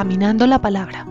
Caminando la Palabra.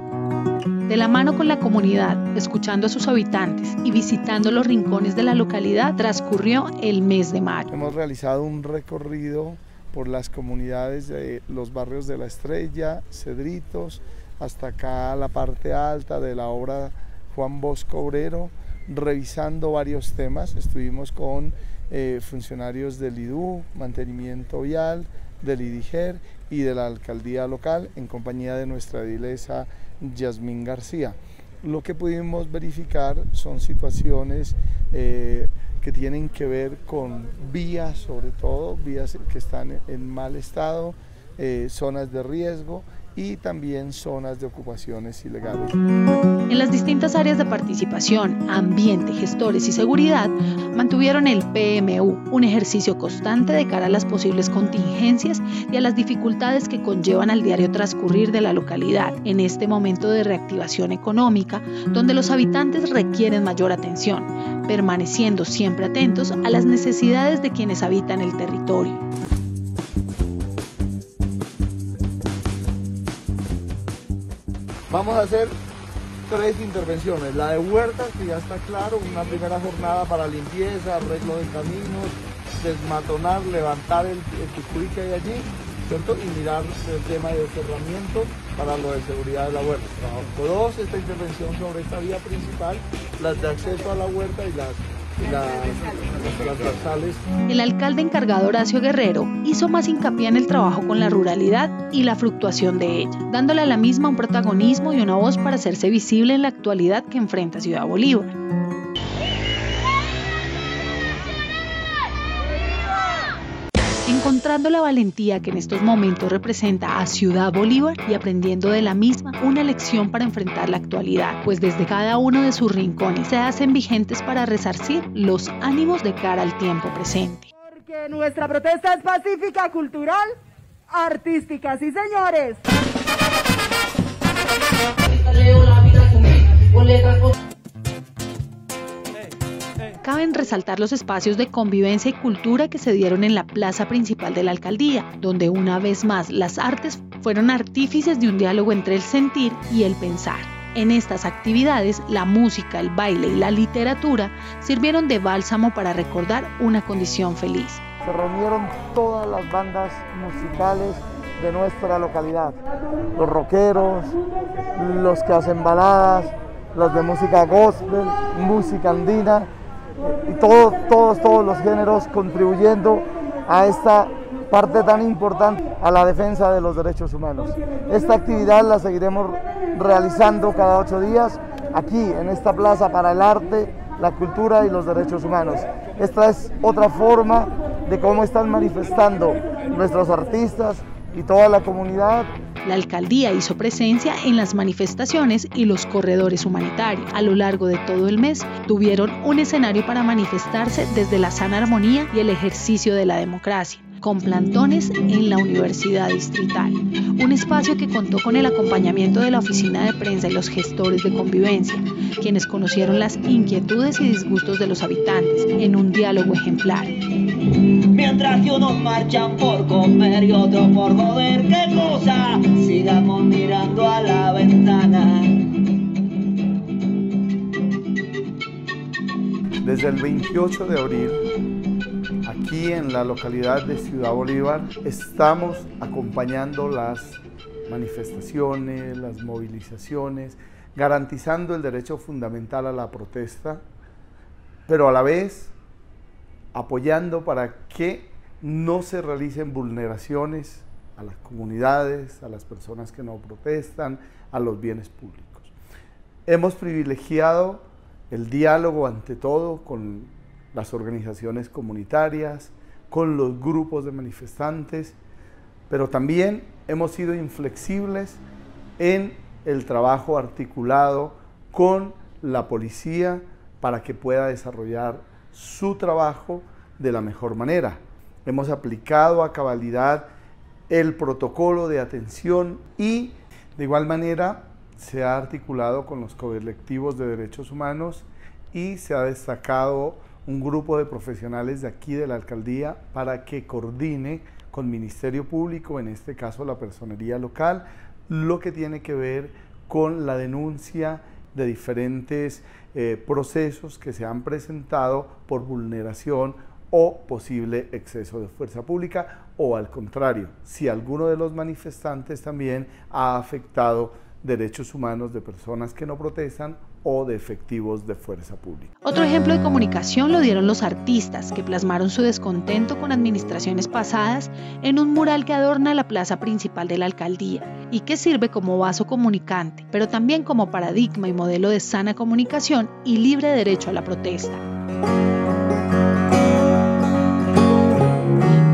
De la mano con la comunidad, escuchando a sus habitantes y visitando los rincones de la localidad, transcurrió el mes de mayo. Hemos realizado un recorrido por las comunidades de los barrios de La Estrella, Cedritos, hasta acá la parte alta de la obra Juan Bosco Obrero, revisando varios temas. Estuvimos con eh, funcionarios del IDU, mantenimiento vial, del IDIGER y de la alcaldía local en compañía de nuestra edilesa Yasmín García. Lo que pudimos verificar son situaciones eh, que tienen que ver con vías, sobre todo, vías que están en mal estado, eh, zonas de riesgo y también zonas de ocupaciones ilegales. En las distintas áreas de participación, ambiente, gestores y seguridad, mantuvieron el PMU, un ejercicio constante de cara a las posibles contingencias y a las dificultades que conllevan al diario transcurrir de la localidad en este momento de reactivación económica, donde los habitantes requieren mayor atención, permaneciendo siempre atentos a las necesidades de quienes habitan el territorio. Vamos a hacer tres intervenciones. La de huertas, que ya está claro, una primera jornada para limpieza, arreglo de caminos, desmatonar, levantar el, el que hay allí, ¿cierto? Y mirar el tema de cerramiento para lo de seguridad de la huerta. Dos, esta intervención sobre esta vía principal, las de acceso a la huerta y las el alcalde encargado Horacio Guerrero hizo más hincapié en el trabajo con la ruralidad y la fluctuación de ella, dándole a la misma un protagonismo y una voz para hacerse visible en la actualidad que enfrenta Ciudad Bolívar. La valentía que en estos momentos representa a Ciudad Bolívar y aprendiendo de la misma una lección para enfrentar la actualidad, pues desde cada uno de sus rincones se hacen vigentes para resarcir los ánimos de cara al tiempo presente. Porque nuestra protesta es pacífica, cultural, artística, sí señores. Caben resaltar los espacios de convivencia y cultura que se dieron en la plaza principal de la alcaldía, donde una vez más las artes fueron artífices de un diálogo entre el sentir y el pensar. En estas actividades, la música, el baile y la literatura sirvieron de bálsamo para recordar una condición feliz. Se reunieron todas las bandas musicales de nuestra localidad, los rockeros, los que hacen baladas, los de música gospel, música andina, y todos, todos, todos los géneros contribuyendo a esta parte tan importante a la defensa de los derechos humanos. Esta actividad la seguiremos realizando cada ocho días aquí en esta plaza para el arte, la cultura y los derechos humanos. Esta es otra forma de cómo están manifestando nuestros artistas y toda la comunidad la alcaldía hizo presencia en las manifestaciones y los corredores humanitarios. A lo largo de todo el mes tuvieron un escenario para manifestarse desde la sana armonía y el ejercicio de la democracia con plantones en la Universidad Distrital, un espacio que contó con el acompañamiento de la oficina de prensa y los gestores de convivencia, quienes conocieron las inquietudes y disgustos de los habitantes en un diálogo ejemplar. Mientras que unos marchan por comer y otros por joder, qué cosa, sigamos mirando a la ventana. Desde el 28 de abril, aquí en la localidad de Ciudad Bolívar, estamos acompañando las manifestaciones, las movilizaciones, garantizando el derecho fundamental a la protesta, pero a la vez apoyando para que no se realicen vulneraciones a las comunidades, a las personas que no protestan, a los bienes públicos. Hemos privilegiado el diálogo ante todo con las organizaciones comunitarias, con los grupos de manifestantes, pero también hemos sido inflexibles en el trabajo articulado con la policía para que pueda desarrollar su trabajo de la mejor manera. Hemos aplicado a cabalidad el protocolo de atención y de igual manera se ha articulado con los colectivos de derechos humanos y se ha destacado un grupo de profesionales de aquí de la alcaldía para que coordine con Ministerio Público, en este caso la personería local, lo que tiene que ver con la denuncia de diferentes eh, procesos que se han presentado por vulneración o posible exceso de fuerza pública o al contrario, si alguno de los manifestantes también ha afectado derechos humanos de personas que no protestan o de efectivos de fuerza pública. Otro ejemplo de comunicación lo dieron los artistas, que plasmaron su descontento con administraciones pasadas en un mural que adorna la plaza principal de la alcaldía y que sirve como vaso comunicante, pero también como paradigma y modelo de sana comunicación y libre derecho a la protesta.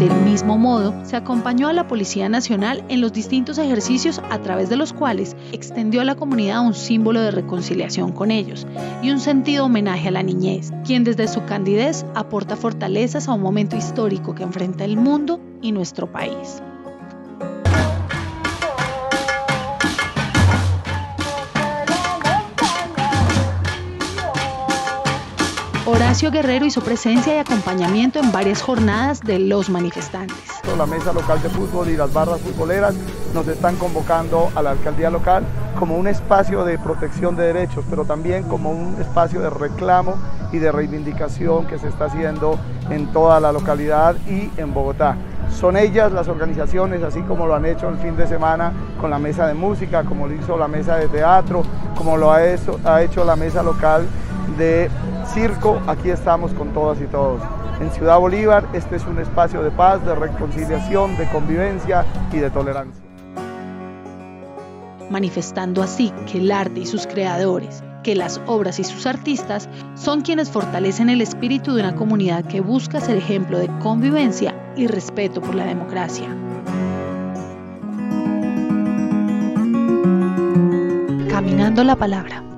Del mismo modo, se acompañó a la Policía Nacional en los distintos ejercicios a través de los cuales extendió a la comunidad un símbolo de reconciliación con ellos y un sentido homenaje a la niñez, quien desde su candidez aporta fortalezas a un momento histórico que enfrenta el mundo y nuestro país. Horacio Guerrero hizo presencia y acompañamiento en varias jornadas de los manifestantes. La mesa local de fútbol y las barras futboleras nos están convocando a la alcaldía local como un espacio de protección de derechos, pero también como un espacio de reclamo y de reivindicación que se está haciendo en toda la localidad y en Bogotá. Son ellas las organizaciones, así como lo han hecho el fin de semana con la mesa de música, como lo hizo la mesa de teatro, como lo ha hecho la mesa local de circo, aquí estamos con todas y todos. En Ciudad Bolívar este es un espacio de paz, de reconciliación, de convivencia y de tolerancia. Manifestando así que el arte y sus creadores, que las obras y sus artistas son quienes fortalecen el espíritu de una comunidad que busca ser ejemplo de convivencia y respeto por la democracia. Caminando la palabra.